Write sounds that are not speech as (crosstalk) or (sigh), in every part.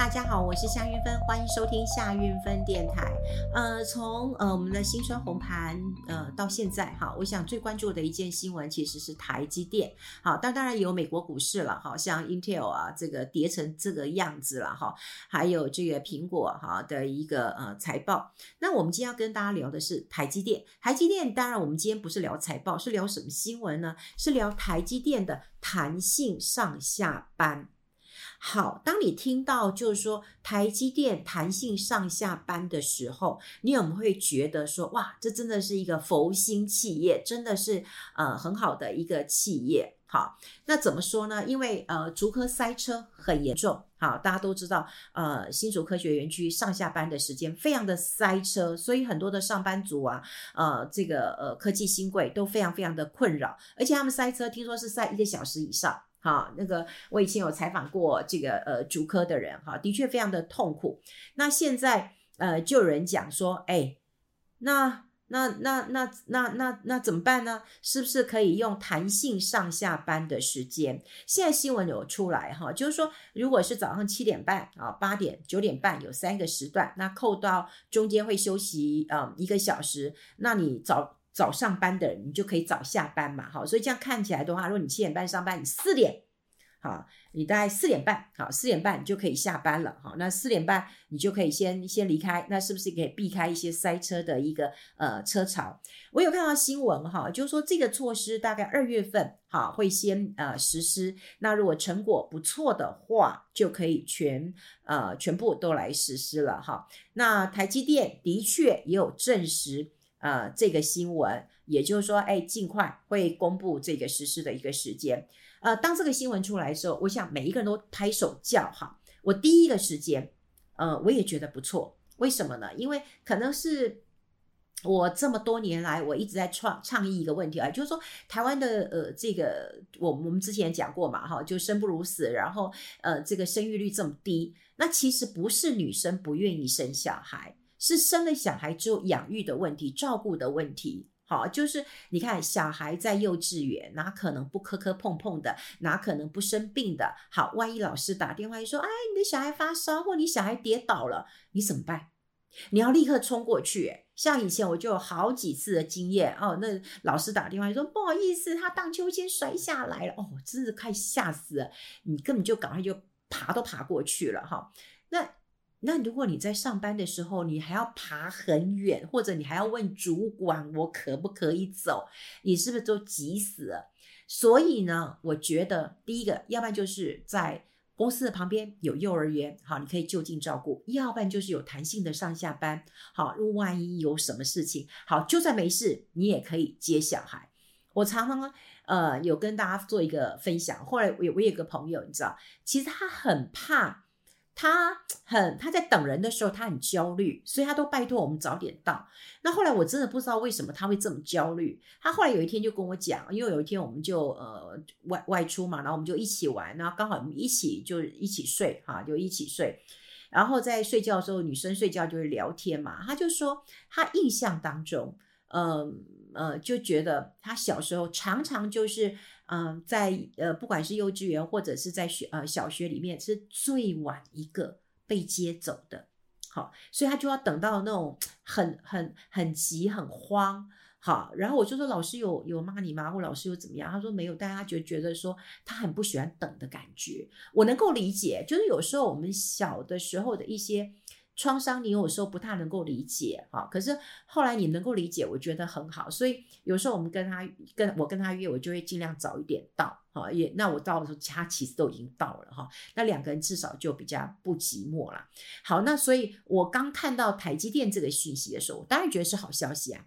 大家好，我是夏韵芬，欢迎收听夏韵芬电台。呃，从呃我们的新春红盘呃到现在哈，我想最关注的一件新闻其实是台积电。好，但当然有美国股市了，好像 Intel 啊这个跌成这个样子了哈，还有这个苹果哈的一个呃财报。那我们今天要跟大家聊的是台积电。台积电当然我们今天不是聊财报，是聊什么新闻呢？是聊台积电的弹性上下班。好，当你听到就是说台积电弹性上下班的时候，你有没有会觉得说，哇，这真的是一个佛心企业，真的是呃很好的一个企业。好，那怎么说呢？因为呃竹科塞车很严重，好，大家都知道，呃新竹科学园区上下班的时间非常的塞车，所以很多的上班族啊，呃这个呃科技新贵都非常非常的困扰，而且他们塞车听说是塞一个小时以上。好，那个我以前有采访过这个呃竹科的人，哈，的确非常的痛苦。那现在呃就有人讲说，哎，那那那那那那那怎么办呢？是不是可以用弹性上下班的时间？现在新闻有出来哈，就是说如果是早上七点半啊、八点、九点半有三个时段，那扣到中间会休息啊一个小时，那你早。早上班的人，你就可以早下班嘛，好，所以这样看起来的话，如果你七点半上班，你四点，好，你大概四点半，好，四点半就可以下班了，好，那四点半你就可以先先离开，那是不是可以避开一些塞车的一个呃车潮？我有看到新闻哈，就是说这个措施大概二月份好会先呃实施，那如果成果不错的话，就可以全呃全部都来实施了哈。那台积电的确也有证实。呃，这个新闻，也就是说，哎，尽快会公布这个实施的一个时间。呃，当这个新闻出来的时候，我想每一个人都拍手叫好。我第一个时间，呃，我也觉得不错。为什么呢？因为可能是我这么多年来，我一直在创倡议一个问题啊，就是说，台湾的呃，这个我我们之前讲过嘛，哈，就生不如死，然后呃，这个生育率这么低，那其实不是女生不愿意生小孩。是生了小孩之后养育的问题、照顾的问题。好，就是你看小孩在幼稚园，哪可能不磕磕碰碰的，哪可能不生病的？好，万一老师打电话说：“哎，你的小孩发烧，或你小孩跌倒了，你怎么办？”你要立刻冲过去。像以前我就有好几次的经验哦，那老师打电话说：“不好意思，他荡秋千摔下来了。”哦，真是快吓死了！你根本就赶快就爬都爬过去了哈。那。那如果你在上班的时候，你还要爬很远，或者你还要问主管我可不可以走，你是不是都急死了？所以呢，我觉得第一个，要不然就是在公司的旁边有幼儿园，好，你可以就近照顾；要不然就是有弹性的上下班，好，如万一有什么事情，好，就算没事，你也可以接小孩。我常常呃有跟大家做一个分享，后来我我有个朋友，你知道，其实他很怕。他 (tsk) 很，他在等人的时候，他很焦虑，所以他都拜托我们早点到。那后来我真的不知道为什么他会这么焦虑。他后来有一天就跟我讲，因为有一天我们就呃外外出嘛，然后我们就一起玩，然后刚好一起就一起睡哈，就一起睡。然后在睡觉的时候，女生睡觉就是聊天嘛，他就说他印象当中，嗯，呃就觉得他小时候常常就是。嗯，在呃，不管是幼稚园或者是在学呃小学里面，是最晚一个被接走的。好，所以他就要等到那种很很很急很慌。好，然后我就说老师有有骂你吗？或老师又怎么样？他说没有，但他觉觉得说他很不喜欢等的感觉。我能够理解，就是有时候我们小的时候的一些。创伤，你有时候不太能够理解哈，可是后来你能够理解，我觉得很好。所以有时候我们跟他跟我跟他约，我就会尽量早一点到哈。也那我到的时候，他其实都已经到了哈。那两个人至少就比较不寂寞了。好，那所以我刚看到台积电这个讯息的时候，我当然觉得是好消息啊。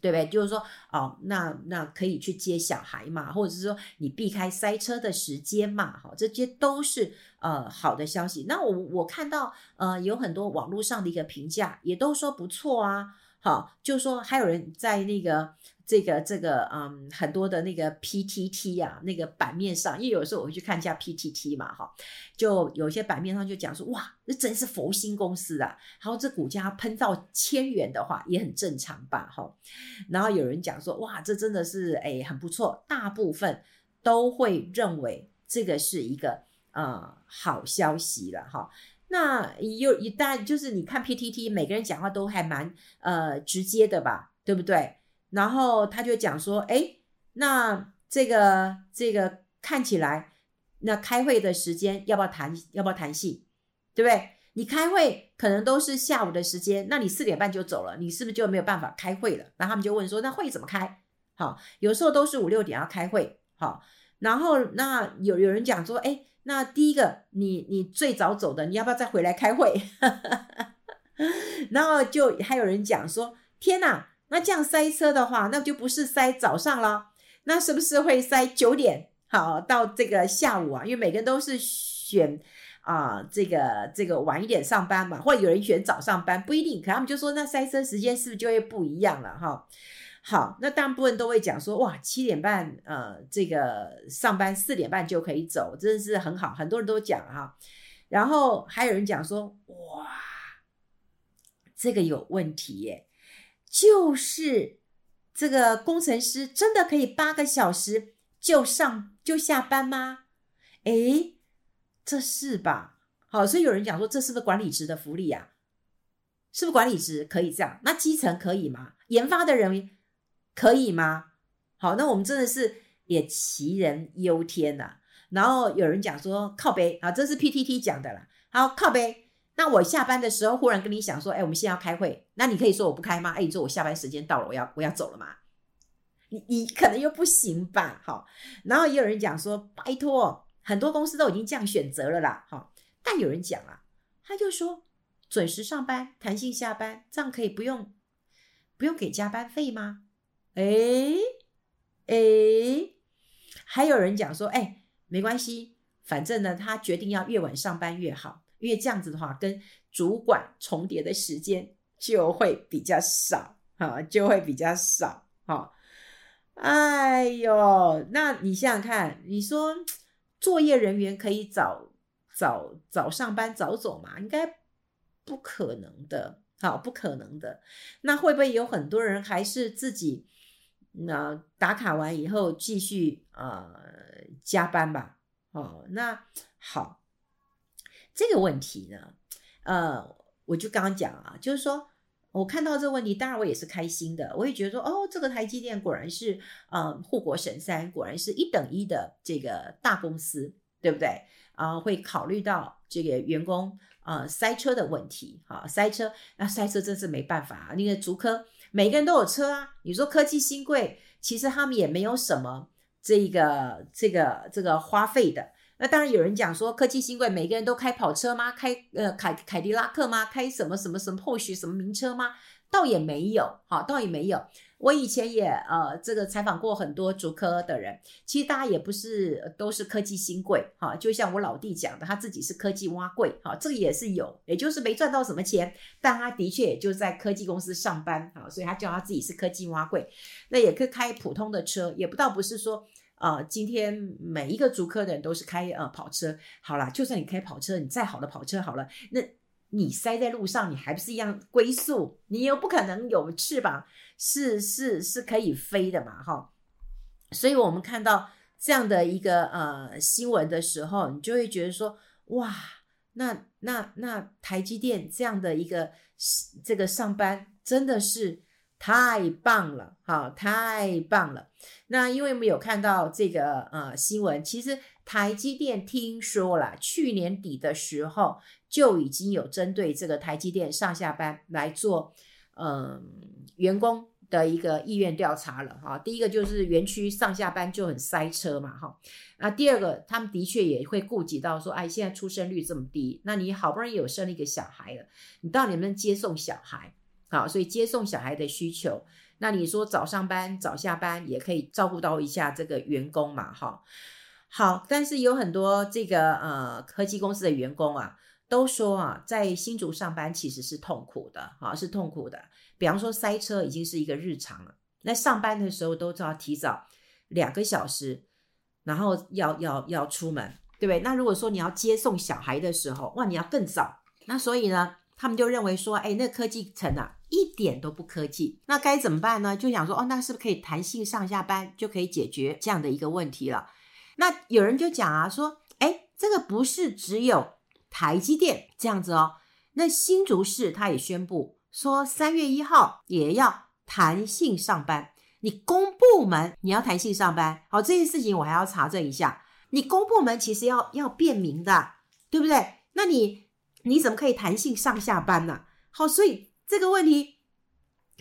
对不对？就是说，哦，那那可以去接小孩嘛，或者是说你避开塞车的时间嘛，好，这些都是呃好的消息。那我我看到呃有很多网络上的一个评价，也都说不错啊，好，就是说还有人在那个。这个这个嗯，很多的那个 PTT 啊，那个版面上，因为有时候我会去看一下 PTT 嘛，哈，就有些版面上就讲说，哇，这真是佛心公司啊，然后这股价喷到千元的话，也很正常吧，哈，然后有人讲说，哇，这真的是哎很不错，大部分都会认为这个是一个呃好消息了，哈。那有一旦就是你看 PTT，每个人讲话都还蛮呃直接的吧，对不对？然后他就讲说，哎，那这个这个看起来，那开会的时间要不要弹，要不要弹性，对不对？你开会可能都是下午的时间，那你四点半就走了，你是不是就没有办法开会了？然后他们就问说，那会怎么开？好，有时候都是五六点要开会，好，然后那有有人讲说，哎，那第一个你你最早走的，你要不要再回来开会？(laughs) 然后就还有人讲说，天哪，那这样塞车的话，那就不是塞早上了，那是不是会塞九点？好，到这个下午啊，因为每个人都是选。啊，这个这个晚一点上班嘛，或者有人选早上班，不一定。可他们就说，那塞车时间是不是就会不一样了哈？好，那大部分都会讲说，哇，七点半呃，这个上班四点半就可以走，真的是很好，很多人都讲哈。然后还有人讲说，哇，这个有问题耶，就是这个工程师真的可以八个小时就上就下班吗？诶这是吧？好，所以有人讲说，这是不是管理职的福利啊？是不是管理职可以这样？那基层可以吗？研发的人可以吗？好，那我们真的是也杞人忧天呐、然后有人讲说靠背啊，这是 PTT 讲的啦。好，靠背。那我下班的时候忽然跟你讲说，哎，我们现在要开会，那你可以说我不开吗？哎，你说我下班时间到了，我要我要走了吗？你你可能又不行吧？好，然后也有人讲说，拜托。很多公司都已经这样选择了啦，哈，但有人讲啊，他就说准时上班、弹性下班，这样可以不用不用给加班费吗？诶诶，还有人讲说，哎，没关系，反正呢，他决定要越晚上班越好，因为这样子的话，跟主管重叠的时间就会比较少，哈，就会比较少，哈。哎呦，那你想想看，你说。作业人员可以早早早上班早走吗？应该不可能的，好，不可能的。那会不会有很多人还是自己那打卡完以后继续呃加班吧？哦，那好，这个问题呢，呃，我就刚刚讲啊，就是说。我看到这个问题，当然我也是开心的。我也觉得说，哦，这个台积电果然是，嗯，护国神山，果然是一等一的这个大公司，对不对？啊、会考虑到这个员工啊、塞车的问题，啊，塞车，那塞车真是没办法啊。那个竹科每个人都有车啊。你说科技新贵，其实他们也没有什么这个这个这个花费的。那当然有人讲说，科技新贵每个人都开跑车吗？开呃凯凯迪拉克吗？开什么什么什么 Porsche 什么名车吗？倒也没有，好，倒也没有。我以前也呃这个采访过很多竹科的人，其实大家也不是都是科技新贵，哈，就像我老弟讲的，他自己是科技挖贵，哈，这个也是有，也就是没赚到什么钱，但他的确也就在科技公司上班，哈，所以他叫他自己是科技挖贵，那也可以开普通的车，也不倒不是说。啊、今天每一个竹科的人都是开呃跑车，好啦，就算你开跑车，你再好的跑车好了，那你塞在路上，你还不是一样龟速？你又不可能有翅膀，是是是可以飞的嘛，哈。所以我们看到这样的一个呃新闻的时候，你就会觉得说，哇，那那那台积电这样的一个这个上班真的是。太棒了，好，太棒了。那因为我们有看到这个呃新闻，其实台积电听说了，去年底的时候就已经有针对这个台积电上下班来做嗯、员工的一个意愿调查了哈。第一个就是园区上下班就很塞车嘛哈。那第二个，他们的确也会顾及到说，哎，现在出生率这么低，那你好不容易有生了一个小孩了，你到底能不能接送小孩？好，所以接送小孩的需求，那你说早上班、早下班也可以照顾到一下这个员工嘛？哈，好，但是有很多这个呃科技公司的员工啊，都说啊，在新竹上班其实是痛苦的，哈，是痛苦的。比方说塞车已经是一个日常了，那上班的时候都要提早两个小时，然后要要要出门，对不对？那如果说你要接送小孩的时候，哇，你要更早，那所以呢，他们就认为说，哎，那科技城啊。一点都不科技，那该怎么办呢？就想说，哦，那是不是可以弹性上下班，就可以解决这样的一个问题了？那有人就讲啊，说，哎，这个不是只有台积电这样子哦。那新竹市他也宣布说，三月一号也要弹性上班。你公部门你要弹性上班，好，这件事情我还要查证一下。你公部门其实要要便民的，对不对？那你你怎么可以弹性上下班呢？好，所以这个问题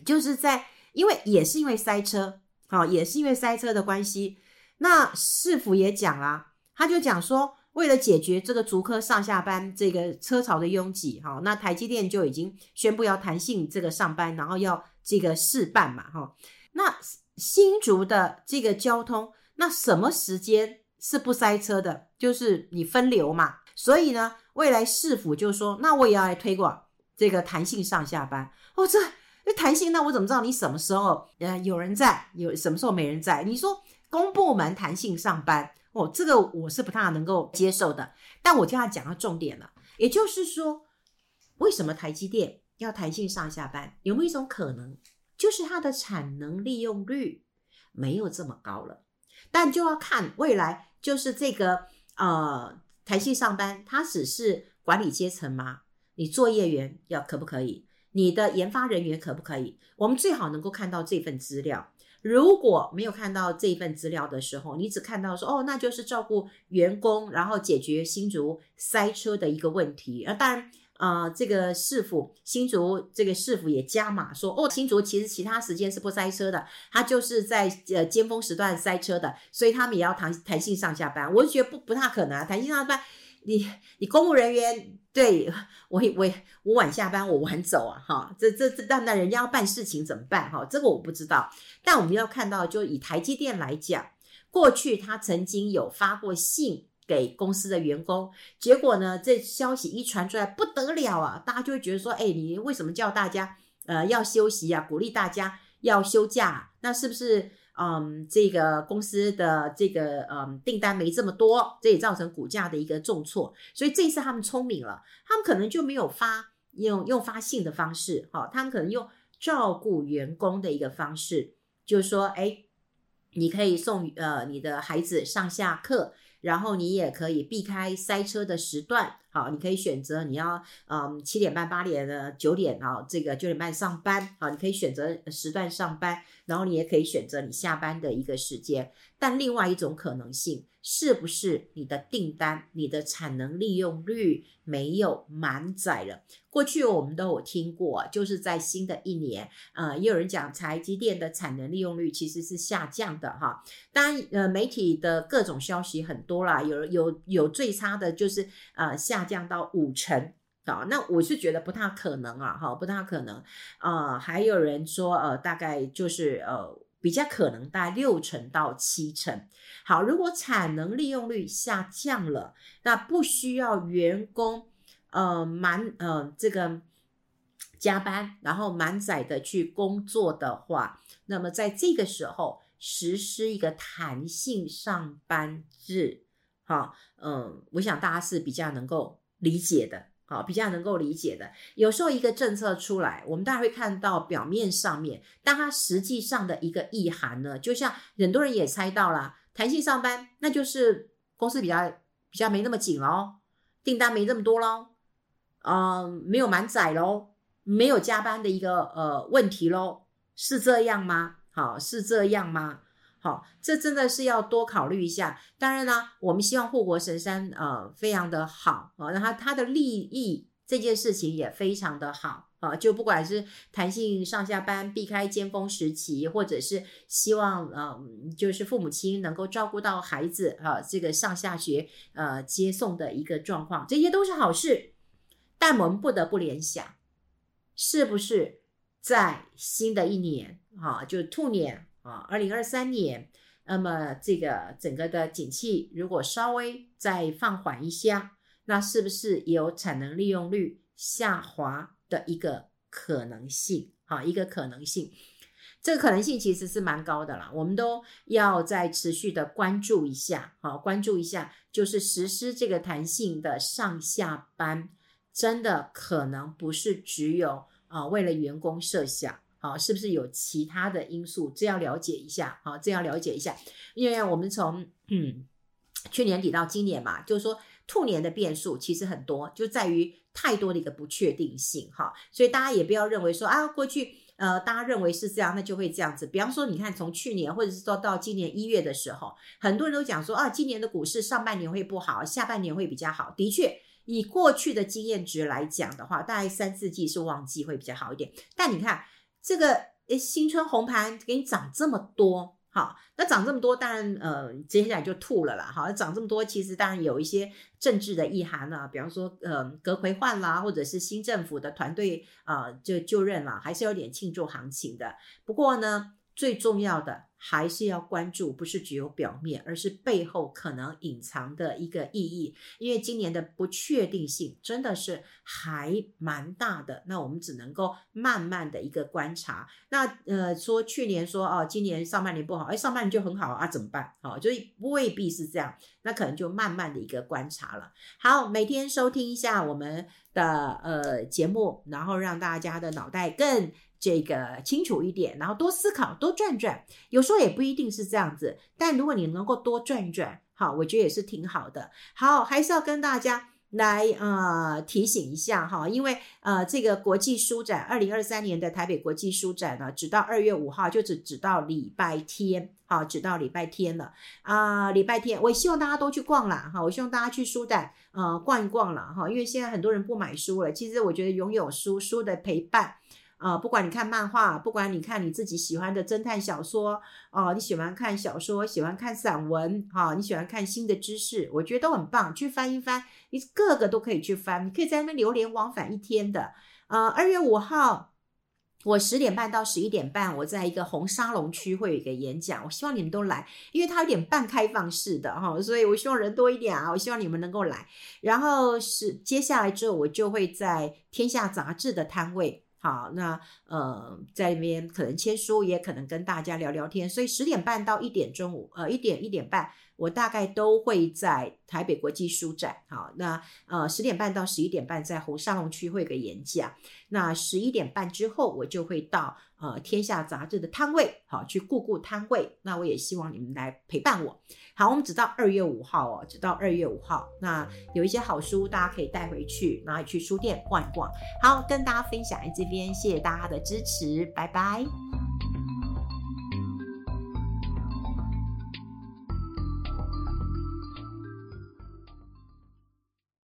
就是在，因为也是因为塞车，好，也是因为塞车的关系。那市府也讲啦，他就讲说，为了解决这个竹科上下班这个车潮的拥挤，哈，那台积电就已经宣布要弹性这个上班，然后要这个试办嘛，哈。那新竹的这个交通，那什么时间是不塞车的？就是你分流嘛。所以呢，未来市府就说，那我也要来推广这个弹性上下班。哦，这这弹性，那我怎么知道你什么时候呃有人在，有什么时候没人在？你说。公部门弹性上班哦，这个我是不太能够接受的。但我就要讲到重点了，也就是说，为什么台积电要弹性上下班？有没有一种可能，就是它的产能利用率没有这么高了？但就要看未来，就是这个呃弹性上班，它只是管理阶层吗？你作业员要可不可以？你的研发人员可不可以？我们最好能够看到这份资料。如果没有看到这份资料的时候，你只看到说哦，那就是照顾员工，然后解决新竹塞车的一个问题。啊，当然，呃，这个市府新竹这个市府也加码说哦，新竹其实其他时间是不塞车的，他就是在呃尖峰时段塞车的，所以他们也要弹弹性上下班。我就觉得不不太可能啊，弹性上下班。你你公务人员对我我我晚下班我晚走啊哈，这这这那那人家要办事情怎么办哈？这个我不知道。但我们要看到，就以台积电来讲，过去他曾经有发过信给公司的员工，结果呢，这消息一传出来不得了啊，大家就会觉得说，哎，你为什么叫大家呃要休息啊？鼓励大家要休假，那是不是？嗯，这个公司的这个嗯订单没这么多，这也造成股价的一个重挫。所以这次他们聪明了，他们可能就没有发用用发信的方式，哈，他们可能用照顾员工的一个方式，就是说，哎，你可以送呃你的孩子上下课，然后你也可以避开塞车的时段。好，你可以选择你要嗯七点半、八点的九点啊，这个九点半上班啊，你可以选择时段上班，然后你也可以选择你下班的一个时间。但另外一种可能性，是不是你的订单、你的产能利用率没有满载了？过去我们都有听过，就是在新的一年，呃，也有人讲台积电的产能利用率其实是下降的哈。当然，呃，媒体的各种消息很多啦，有有有最差的就是呃下降到五成啊，那我是觉得不太可能啊，哈，不太可能啊，呃。还有人说，呃，大概就是呃。比较可能大概六成到七成。好，如果产能利用率下降了，那不需要员工呃满呃这个加班，然后满载的去工作的话，那么在这个时候实施一个弹性上班制，好，嗯，我想大家是比较能够理解的。好，比较能够理解的。有时候一个政策出来，我们大家会看到表面上面，但它实际上的一个意涵呢，就像很多人也猜到了，弹性上班，那就是公司比较比较没那么紧喽，订单没这么多喽，嗯、呃，没有满载喽，没有加班的一个呃问题喽，是这样吗？好，是这样吗？好，这真的是要多考虑一下。当然呢，我们希望护国神山呃非常的好啊，那他他的利益这件事情也非常的好啊。就不管是弹性上下班，避开尖峰时期，或者是希望呃就是父母亲能够照顾到孩子啊，这个上下学呃接送的一个状况，这些都是好事。但我们不得不联想，是不是在新的一年啊，就兔年。啊，二零二三年，那么这个整个的景气如果稍微再放缓一下，那是不是有产能利用率下滑的一个可能性？啊，一个可能性，这个可能性其实是蛮高的啦，我们都要再持续的关注一下，好，关注一下，就是实施这个弹性的上下班，真的可能不是只有啊为了员工设想。啊，是不是有其他的因素？这要了解一下，好，这要了解一下，因为我们从嗯去年底到今年嘛，就是说兔年的变数其实很多，就在于太多的一个不确定性哈，所以大家也不要认为说啊，过去呃大家认为是这样，那就会这样子。比方说，你看从去年或者是说到今年一月的时候，很多人都讲说啊，今年的股市上半年会不好，下半年会比较好。的确，以过去的经验值来讲的话，大概三四季是旺季会比较好一点。但你看这个诶，新春红盘给你涨这么多。好，那涨这么多，当然，呃，接下来就吐了啦。好，涨这么多，其实当然有一些政治的意涵啊，比方说，呃，阁魁换啦，或者是新政府的团队啊，呃，就就任啦，还是有点庆祝行情的。不过呢，最重要的。还是要关注，不是只有表面，而是背后可能隐藏的一个意义。因为今年的不确定性真的是还蛮大的，那我们只能够慢慢的一个观察。那呃，说去年说哦，今年上半年不好，哎，上半年就很好啊，怎么办？好，就未必是这样，那可能就慢慢的一个观察了。好，每天收听一下我们的呃节目，然后让大家的脑袋更。这个清楚一点，然后多思考，多转转，有时候也不一定是这样子。但如果你能够多转一转，好，我觉得也是挺好的。好，还是要跟大家来呃提醒一下哈，因为呃这个国际书展，二零二三年的台北国际书展呢，只到二月五号，就只只到礼拜天，好，只到礼拜天了啊，礼拜天，我希望大家都去逛啦哈，我希望大家去书展呃逛一逛了哈，因为现在很多人不买书了，其实我觉得拥有书，书的陪伴。啊、不管你看漫画，不管你看你自己喜欢的侦探小说，哦、你喜欢看小说，喜欢看散文，哈、你喜欢看新的知识，我觉得都很棒，去翻一翻，你各个都可以去翻，你可以在那边流连往返一天的。呃，二月五号，我十点半到十一点半，我在一个红沙龙区会有一个演讲，我希望你们都来，因为它有点半开放式的哈、哦，所以我希望人多一点啊，我希望你们能够来。然后是接下来之后，我就会在天下杂志的摊位。好，那呃，在那边可能签书，也可能跟大家聊聊天，所以十点半到一点中午，呃，一点一点半，我大概都会在台北国际书展。好，那呃，十点半到十一点半在红沙龙区会有个演讲，那十一点半之后，我就会到呃天下杂志的摊位，好，去顾顾摊位。那我也希望你们来陪伴我。好，我们只到二月五号哦，只到二月五号。那有一些好书，大家可以带回去，然后去书店逛一逛。好，跟大家分享在这边，谢谢大家的支持，拜拜。